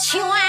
全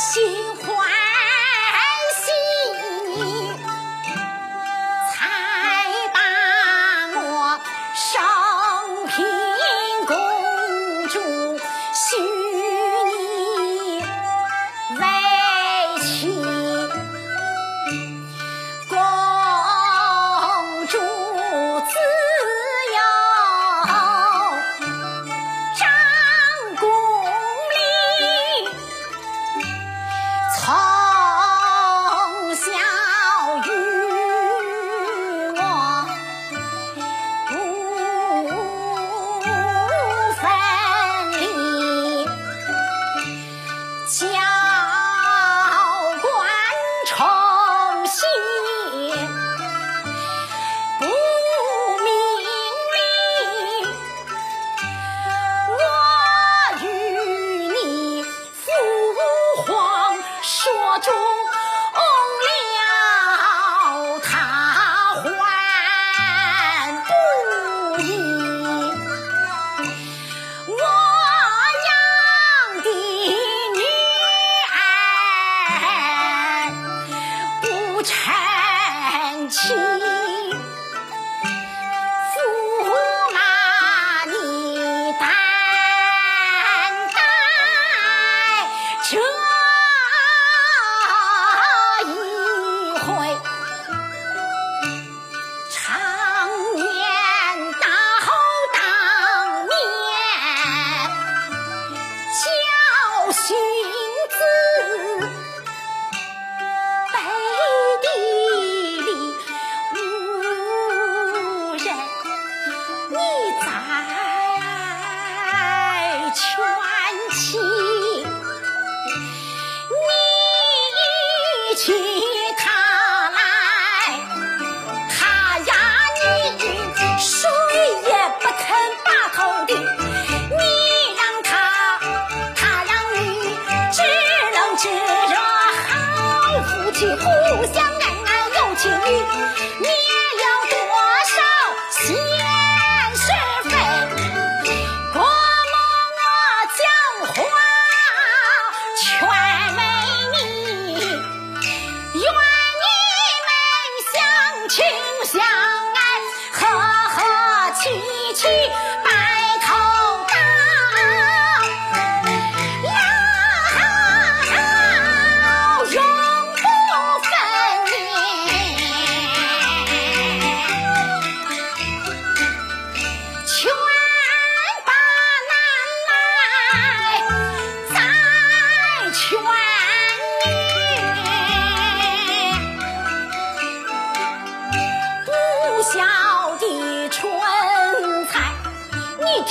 心。小官愁心，不名利。我与你父皇说中。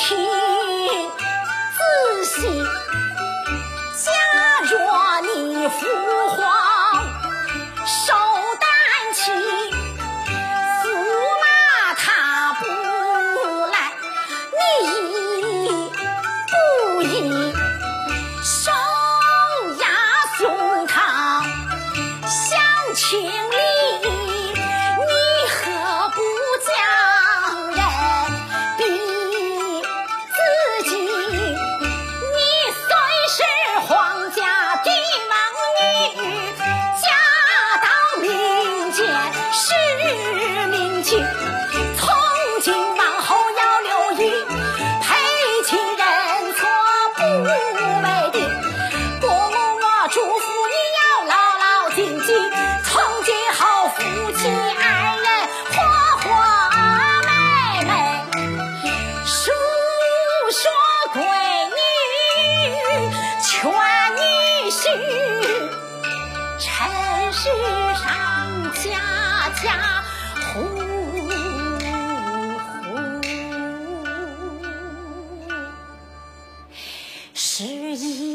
听仔细。假若你夫 Yeah.